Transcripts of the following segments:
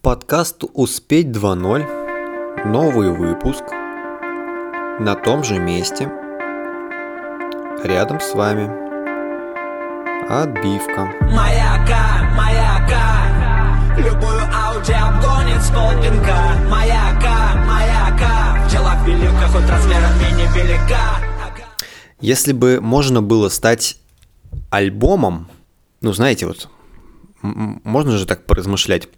Подкаст «Успеть 2.0», новый выпуск, на том же месте, рядом с вами, отбивка. Маяка, маяка, любую ауди обгонит с полпинка. Маяка, маяка, пчела пилюка, хоть размером не велика. Если бы можно было стать альбомом, ну знаете, вот можно же так поразмышлять,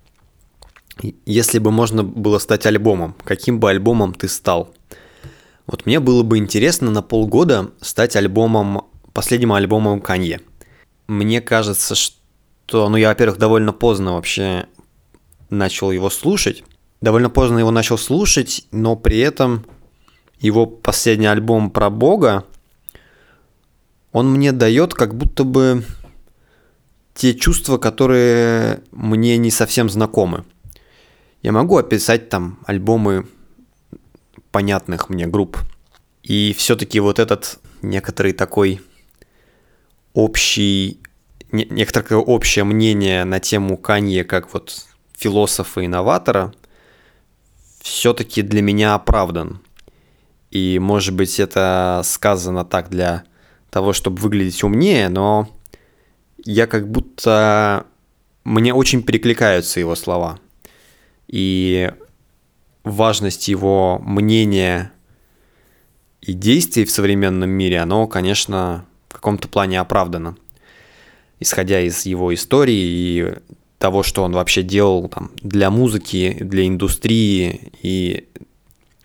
если бы можно было стать альбомом, каким бы альбомом ты стал? Вот мне было бы интересно на полгода стать альбомом, последним альбомом Канье. Мне кажется, что, ну я, во-первых, довольно поздно вообще начал его слушать. Довольно поздно его начал слушать, но при этом его последний альбом про Бога, он мне дает как будто бы те чувства, которые мне не совсем знакомы. Я могу описать там альбомы понятных мне групп. И все-таки вот этот некоторый такой общий, не, некоторое общее мнение на тему Канье как вот философа-инноватора все-таки для меня оправдан. И может быть это сказано так для того, чтобы выглядеть умнее, но я как будто... Мне очень перекликаются его слова – и важность его мнения и действий в современном мире, оно, конечно, в каком-то плане оправдано. Исходя из его истории и того, что он вообще делал там, для музыки, для индустрии и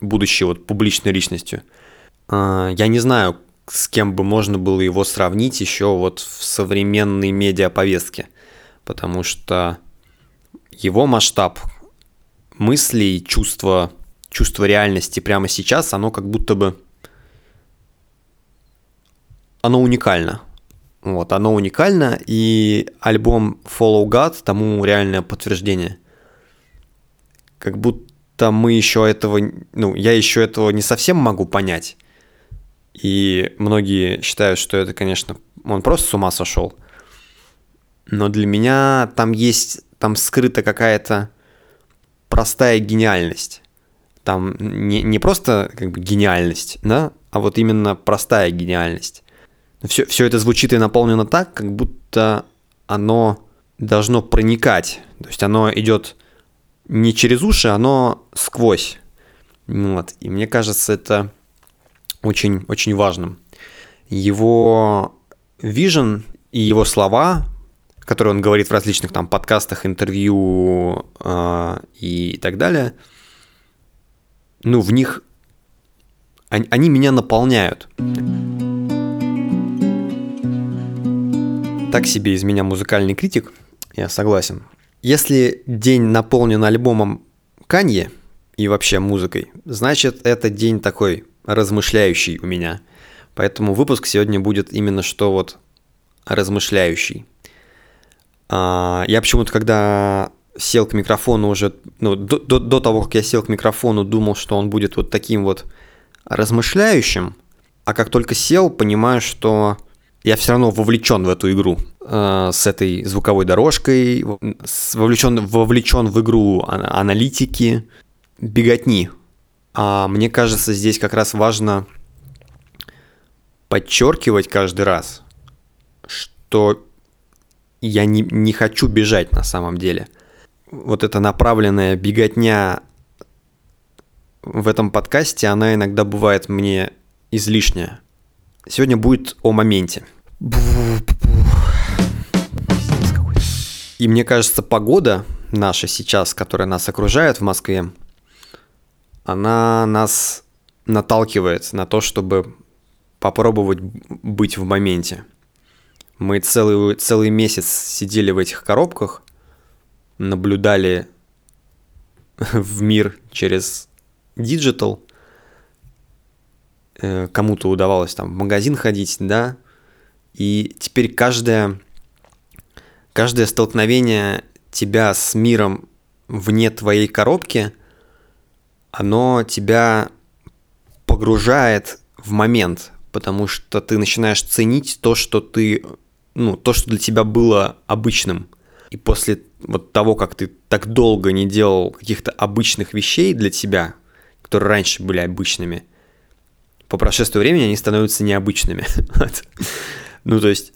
будучи вот публичной личностью. А, я не знаю, с кем бы можно было его сравнить еще вот в современной медиаповестке, потому что его масштаб, мысли и чувство, чувство реальности прямо сейчас, оно как будто бы... Оно уникально. Вот, оно уникально, и альбом Follow God тому реальное подтверждение. Как будто мы еще этого... Ну, я еще этого не совсем могу понять. И многие считают, что это, конечно, он просто с ума сошел. Но для меня там есть, там скрыта какая-то простая гениальность. Там не, не просто как бы гениальность, да, а вот именно простая гениальность. Все, все это звучит и наполнено так, как будто оно должно проникать. То есть оно идет не через уши, оно сквозь. Вот. И мне кажется, это очень, очень важным. Его вижен и его слова которые он говорит в различных там подкастах, интервью э, и так далее, ну, в них они, они меня наполняют. Так себе из меня музыкальный критик, я согласен. Если день наполнен альбомом Канье и вообще музыкой, значит, это день такой размышляющий у меня. Поэтому выпуск сегодня будет именно что вот размышляющий. А, я почему-то, когда сел к микрофону уже, ну, до, до, до того, как я сел к микрофону, думал, что он будет вот таким вот размышляющим, а как только сел, понимаю, что я все равно вовлечен в эту игру э, с этой звуковой дорожкой, вовлечен, вовлечен в игру аналитики, беготни. А мне кажется, здесь как раз важно подчеркивать каждый раз, что я не, не хочу бежать на самом деле. Вот эта направленная беготня в этом подкасте, она иногда бывает мне излишняя. Сегодня будет о моменте. И мне кажется, погода наша сейчас, которая нас окружает в Москве, она нас наталкивает на то, чтобы попробовать быть в моменте. Мы целый, целый месяц сидели в этих коробках, наблюдали в мир через digital. Э, кому-то удавалось там в магазин ходить, да. И теперь каждое, каждое столкновение тебя с миром вне твоей коробки, оно тебя погружает в момент, потому что ты начинаешь ценить то, что ты ну, то, что для тебя было обычным. И после вот того, как ты так долго не делал каких-то обычных вещей для тебя, которые раньше были обычными, по прошествии времени они становятся необычными. ну, то есть,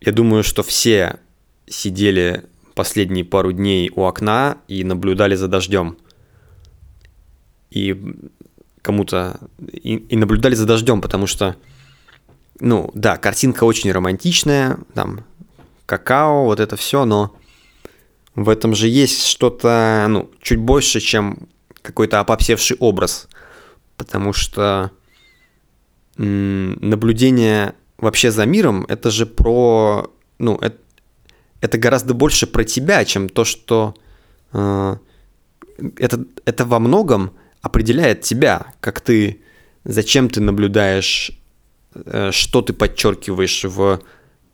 я думаю, что все сидели последние пару дней у окна и наблюдали за дождем. И кому-то... И, и наблюдали за дождем, потому что, ну, да, картинка очень романтичная, там, какао, вот это все, но в этом же есть что-то, ну, чуть больше, чем какой-то опопсевший образ. Потому что наблюдение вообще за миром, это же про, ну, это, это гораздо больше про тебя, чем то, что э, это, это во многом определяет тебя, как ты, зачем ты наблюдаешь, что ты подчеркиваешь в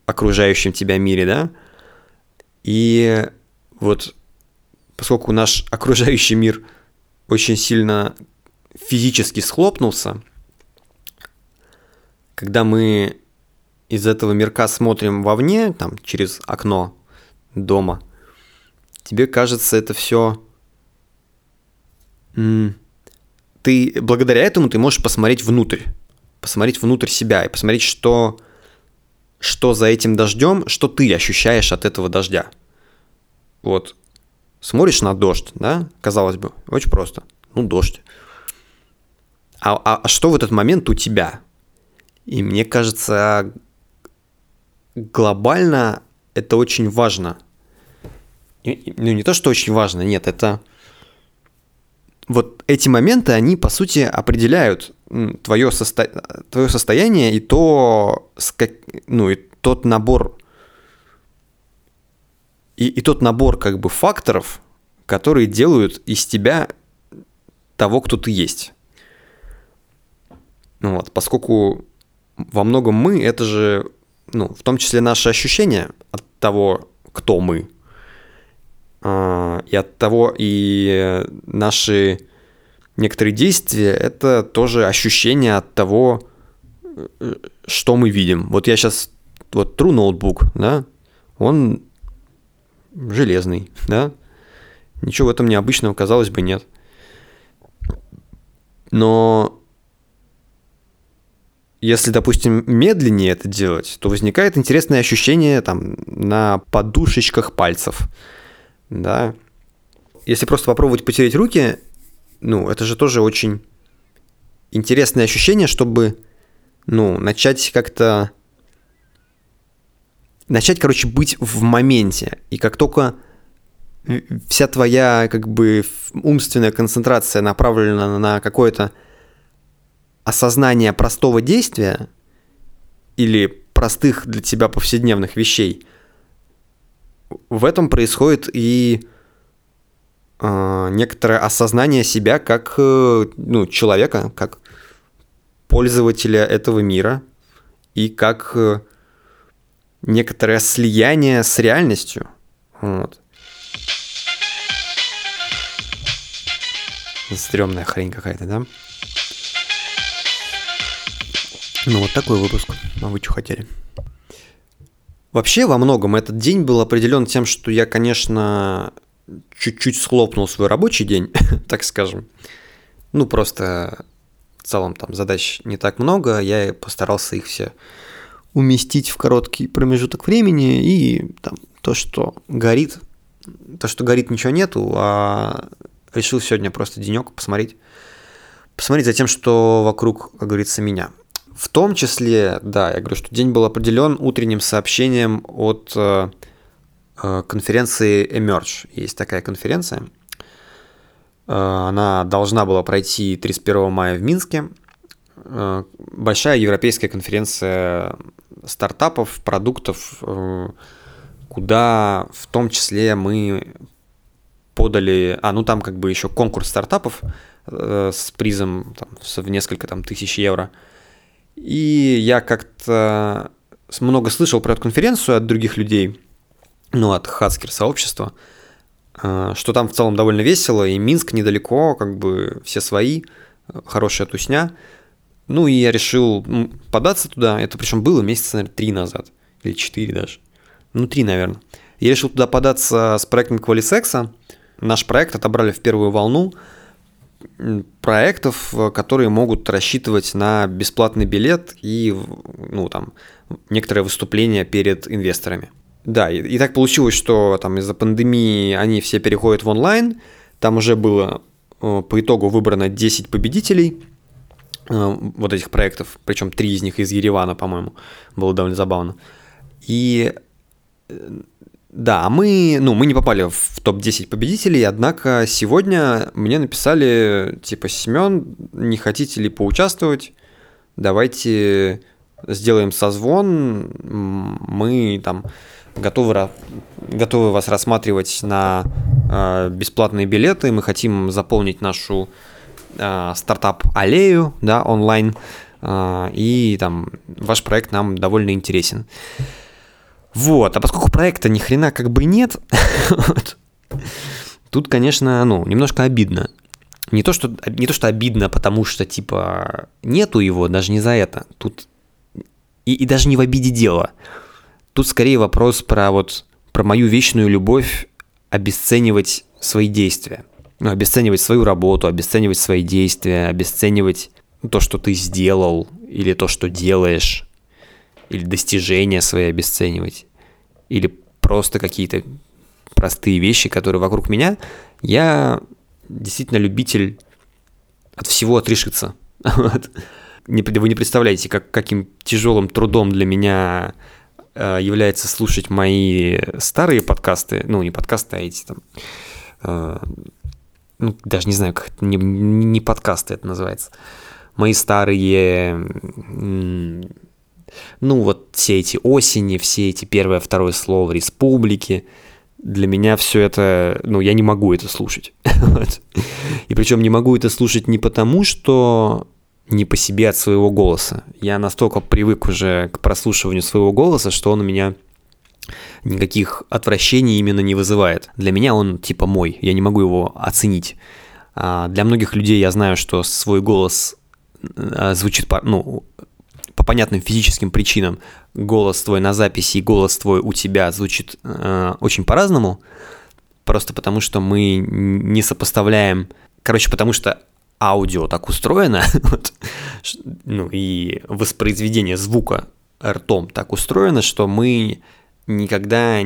окружающем тебя мире, да? И вот поскольку наш окружающий мир очень сильно физически схлопнулся, когда мы из этого мирка смотрим вовне, там, через окно дома, тебе кажется это все... Ты благодаря этому ты можешь посмотреть внутрь, посмотреть внутрь себя и посмотреть, что, что за этим дождем, что ты ощущаешь от этого дождя. Вот смотришь на дождь, да, казалось бы, очень просто. Ну, дождь. А, а, а что в этот момент у тебя? И мне кажется, глобально это очень важно. Ну, не то, что очень важно, нет, это... Вот эти моменты, они, по сути, определяют твое, состо... твое состояние и то, ну, и тот набор и, и тот набор как бы факторов, которые делают из тебя того, кто ты есть. Ну вот, поскольку во многом мы это же ну, в том числе наши ощущения от того, кто мы, а, и от того, и наши некоторые действия, это тоже ощущение от того, э, что мы видим. Вот я сейчас вот тру ноутбук, да, он железный, да, ничего в этом необычного, казалось бы, нет. Но если, допустим, медленнее это делать, то возникает интересное ощущение там на подушечках пальцев. Да. Если просто попробовать потереть руки, ну, это же тоже очень интересное ощущение, чтобы, ну, начать как-то... Начать, короче, быть в моменте. И как только вся твоя, как бы, умственная концентрация направлена на какое-то осознание простого действия или простых для тебя повседневных вещей, в этом происходит и некоторое осознание себя как э, ну, человека, как пользователя этого мира и как э, некоторое слияние с реальностью. Вот. Стремная хрень какая-то, да? Ну, вот такой выпуск. А вы что хотели? Вообще, во многом этот день был определен тем, что я, конечно, чуть-чуть схлопнул свой рабочий день, так скажем. Ну, просто в целом там задач не так много, я постарался их все уместить в короткий промежуток времени, и там то, что горит, то, что горит, ничего нету, а решил сегодня просто денек посмотреть, посмотреть за тем, что вокруг, как говорится, меня. В том числе, да, я говорю, что день был определен утренним сообщением от э, конференции Emerge. Есть такая конференция. Э, она должна была пройти 31 мая в Минске. Э, большая европейская конференция стартапов, продуктов, э, куда в том числе мы подали, а ну там как бы еще конкурс стартапов э, с призом там, в несколько там тысяч евро – и я как-то много слышал про эту конференцию от других людей, ну, от хацкер сообщества, э, что там в целом довольно весело, и Минск недалеко, как бы все свои, хорошая тусня. Ну, и я решил податься туда, это причем было месяца, наверное, три назад, или четыре даже. Ну, три, наверное. Я решил туда податься с проектом Qualisex. Наш проект отобрали в первую волну проектов, которые могут рассчитывать на бесплатный билет и ну, там, некоторое выступление перед инвесторами. Да, и, и так получилось, что там из-за пандемии они все переходят в онлайн. Там уже было э, по итогу выбрано 10 победителей э, вот этих проектов, причем три из них из Еревана, по-моему, было довольно забавно. И э, да, мы, ну, мы не попали в топ-10 победителей, однако сегодня мне написали, типа, Семен, не хотите ли поучаствовать? Давайте сделаем созвон, мы там готовы, готовы вас рассматривать на э, бесплатные билеты, мы хотим заполнить нашу э, стартап-аллею, да, онлайн, э, и там ваш проект нам довольно интересен. Вот, а поскольку проекта ни хрена как бы нет, тут, конечно, ну, немножко обидно. Не то, что, не то, что обидно, потому что, типа, нету его, даже не за это. Тут и, и даже не в обиде дело. Тут скорее вопрос про вот про мою вечную любовь обесценивать свои действия. Ну, обесценивать свою работу, обесценивать свои действия, обесценивать то, что ты сделал, или то, что делаешь, или достижения свои обесценивать, или просто какие-то простые вещи, которые вокруг меня. Я действительно любитель от всего отрешиться. Вы не представляете, как, каким тяжелым трудом для меня является слушать мои старые подкасты, ну, не подкасты, а эти там, э, ну, даже не знаю, как это, не, не подкасты это называется, мои старые, ну, вот все эти осени, все эти первое, второе слово республики, для меня все это, ну, я не могу это слушать. И причем не могу это слушать не потому, что не по себе от своего голоса. Я настолько привык уже к прослушиванию своего голоса, что он у меня никаких отвращений именно не вызывает. Для меня он типа мой, я не могу его оценить. А для многих людей я знаю, что свой голос а, звучит по, ну, по понятным физическим причинам. Голос твой на записи и голос твой у тебя звучит э, очень по-разному. Просто потому что мы не сопоставляем Короче, потому что аудио так устроено, вот, ну и воспроизведение звука ртом так устроено, что мы никогда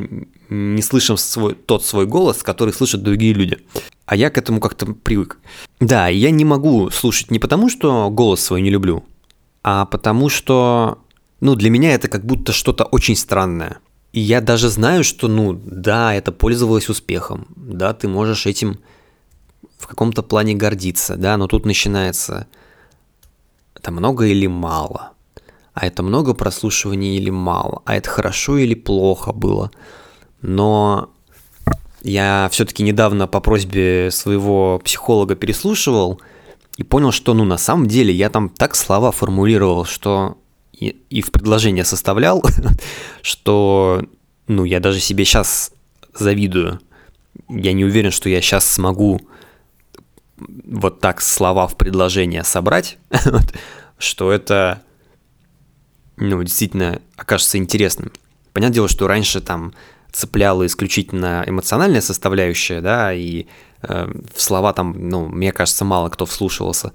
не слышим свой, тот свой голос, который слышат другие люди. А я к этому как-то привык. Да, я не могу слушать не потому, что голос свой не люблю, а потому что, ну, для меня это как будто что-то очень странное. И я даже знаю, что, ну, да, это пользовалось успехом, да, ты можешь этим в каком-то плане гордиться, да, но тут начинается это много или мало, а это много прослушиваний или мало, а это хорошо или плохо было. Но я все-таки недавно по просьбе своего психолога переслушивал и понял, что ну на самом деле я там так слова формулировал, что и, и в предложение составлял, что ну я даже себе сейчас завидую. Я не уверен, что я сейчас смогу вот так слова в предложение собрать, что это, ну, действительно окажется интересным. Понятное дело, что раньше там цепляла исключительно эмоциональная составляющая, да, и э, в слова там, ну, мне кажется, мало кто вслушивался.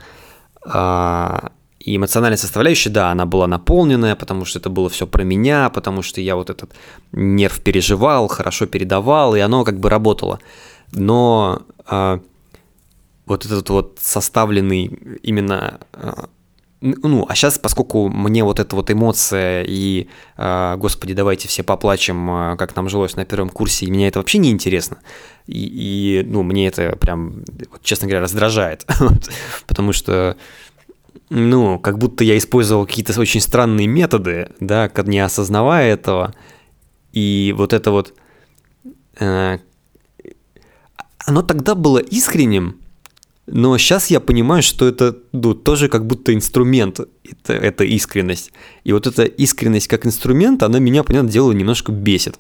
А, и эмоциональная составляющая, да, она была наполненная, потому что это было все про меня, потому что я вот этот нерв переживал, хорошо передавал, и оно как бы работало. Но э, вот этот вот составленный именно а, ну, а сейчас, поскольку мне вот эта вот эмоция и, э, господи, давайте все поплачем, э, как нам жилось на первом курсе, и меня это вообще не интересно. И, и ну, мне это прям, честно говоря, раздражает. Потому что, ну, как будто я использовал какие-то очень странные методы, да, не осознавая этого. И вот это вот... Э, оно тогда было искренним, но сейчас я понимаю, что это ну, тоже как будто инструмент, это, это искренность. И вот эта искренность как инструмент, она меня, понятное дело, немножко бесит.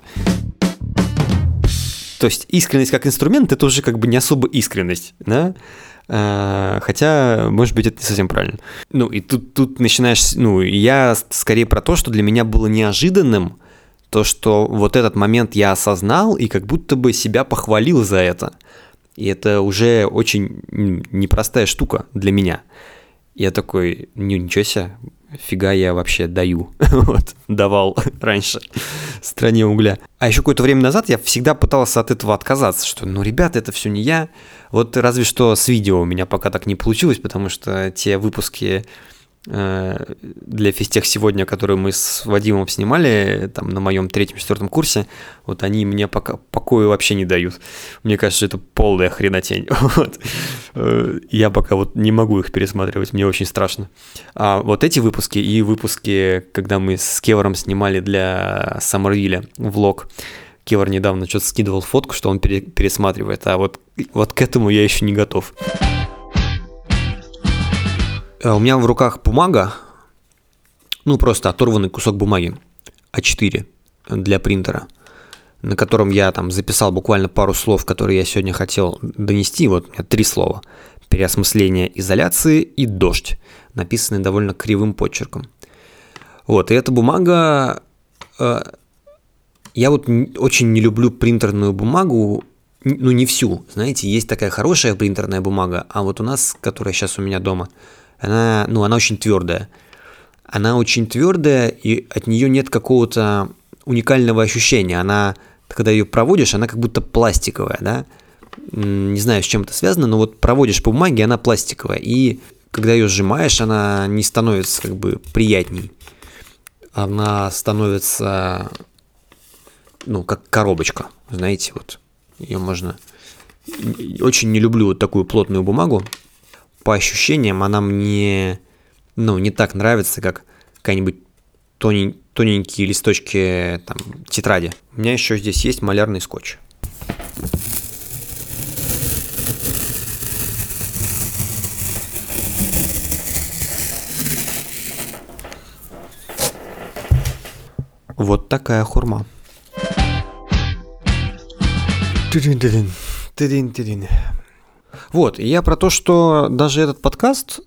То есть искренность как инструмент это уже как бы не особо искренность, да? А, хотя, может быть, это не совсем правильно. Ну, и тут, тут начинаешь, ну, я скорее про то, что для меня было неожиданным, то, то, что вот этот момент я осознал и как будто бы себя похвалил за это. И это уже очень непростая штука для меня. Я такой, ничего себе, фига я вообще даю. вот, давал раньше стране угля. А еще какое-то время назад я всегда пытался от этого отказаться, что, ну, ребята, это все не я. Вот разве что с видео у меня пока так не получилось, потому что те выпуски для физтех сегодня, которую мы с Вадимом снимали, там на моем третьем-четвертом курсе, вот они мне пока покоя вообще не дают. Мне кажется, это полная хренотень. Вот. Э, я пока вот не могу их пересматривать, мне очень страшно. А вот эти выпуски и выпуски, когда мы с Кевором снимали для Саммервилля влог, Кевар недавно что-то скидывал фотку, что он пересматривает, а вот, вот к этому я еще не готов. Э, у меня в руках бумага, ну просто оторванный кусок бумаги А4 для принтера, на котором я там записал буквально пару слов, которые я сегодня хотел донести. Вот у меня три слова. Переосмысление изоляции и дождь, написанные довольно кривым почерком. Вот, и эта бумага... Э, я вот очень не люблю принтерную бумагу, ну не всю, знаете, есть такая хорошая принтерная бумага, а вот у нас, которая сейчас у меня дома, она, ну, она очень твердая. Она очень твердая, и от нее нет какого-то уникального ощущения. Она, когда ее проводишь, она как будто пластиковая, да? Не знаю, с чем это связано, но вот проводишь по бумаге, она пластиковая. И когда ее сжимаешь, она не становится как бы приятней. Она становится, ну, как коробочка, знаете, вот. Ее можно... Очень не люблю вот такую плотную бумагу, по ощущениям она мне, ну, не так нравится, как какая-нибудь тонень, тоненькие листочки там, тетради. У меня еще здесь есть малярный скотч. Вот такая хурма. Тырин-тырин. Тырин-тырин. Вот, и я про то, что даже этот подкаст,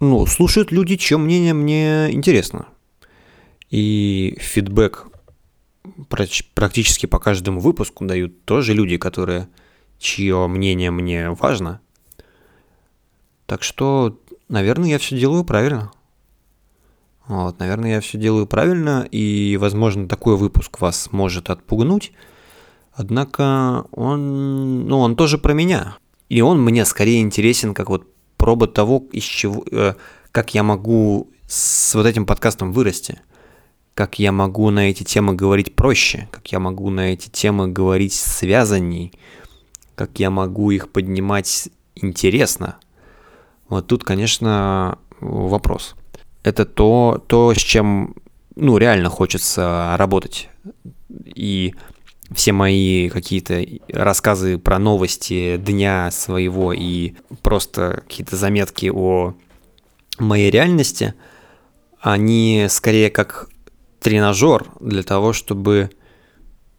ну, слушают люди, чье мнение мне интересно. И фидбэк практически по каждому выпуску дают тоже люди, которые, чье мнение мне важно. Так что, наверное, я все делаю правильно. Вот, наверное, я все делаю правильно, и, возможно, такой выпуск вас может отпугнуть. Однако он, ну, он тоже про меня. И он мне скорее интересен как вот проба того, из чего, э, как я могу с вот этим подкастом вырасти, как я могу на эти темы говорить проще, как я могу на эти темы говорить связанней, как я могу их поднимать интересно. Вот тут, конечно, вопрос. Это то, то с чем ну, реально хочется работать. И все мои какие-то рассказы про новости дня своего и просто какие-то заметки о моей реальности, они скорее как тренажер для того, чтобы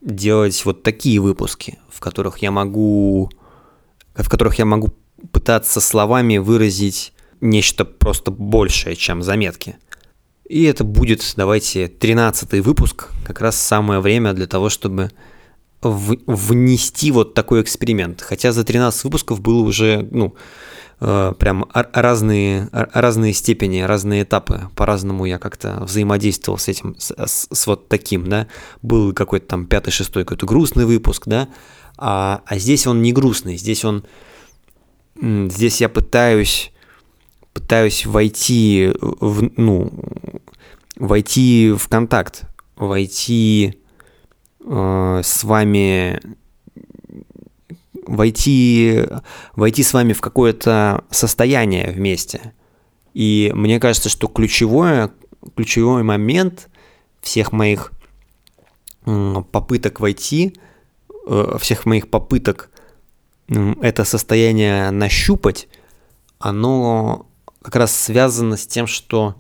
делать вот такие выпуски, в которых я могу, в которых я могу пытаться словами выразить нечто просто большее, чем заметки. И это будет, давайте, 13 выпуск, как раз самое время для того, чтобы в, внести вот такой эксперимент. Хотя за 13 выпусков было уже, ну, э, прям разные, разные степени, разные этапы. По-разному я как-то взаимодействовал с этим, с, с, с вот таким, да. Был какой-то там пятый, шестой какой-то грустный выпуск, да. А, а здесь он не грустный, здесь он... Здесь я пытаюсь пытаюсь войти в, ну, войти в контакт, войти Э, с вами войти, войти с вами в какое-то состояние вместе. И мне кажется, что ключевое, ключевой момент всех моих попыток войти, э, всех моих попыток это состояние нащупать, оно как раз связано с тем, что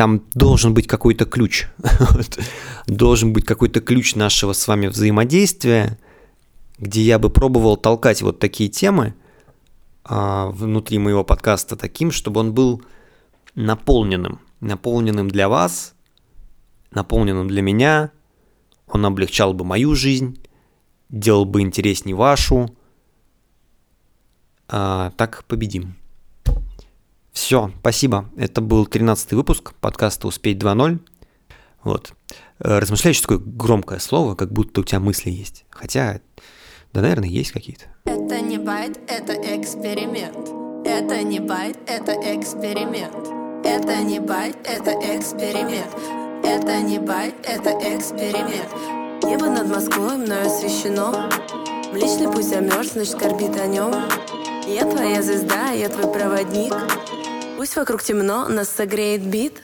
там должен быть какой-то ключ. должен быть какой-то ключ нашего с вами взаимодействия, где я бы пробовал толкать вот такие темы а, внутри моего подкаста таким, чтобы он был наполненным, наполненным для вас наполненным для меня, он облегчал бы мою жизнь, делал бы интересней вашу. А, так победим. Все, спасибо. Это был 13 выпуск подкаста «Успеть 2.0». Вот. Э, Размышляющий такое громкое слово, как будто у тебя мысли есть. Хотя, да, наверное, есть какие-то. Это не байт, это эксперимент. Это не байт, это эксперимент. Это не байт, это эксперимент. Это не байт, это эксперимент. Небо над Москвой мною освещено. Млечный Путь замерзнуть, скорбит о нем. Я твоя звезда, я твой проводник. Пусть вокруг темно, нас согреет бит.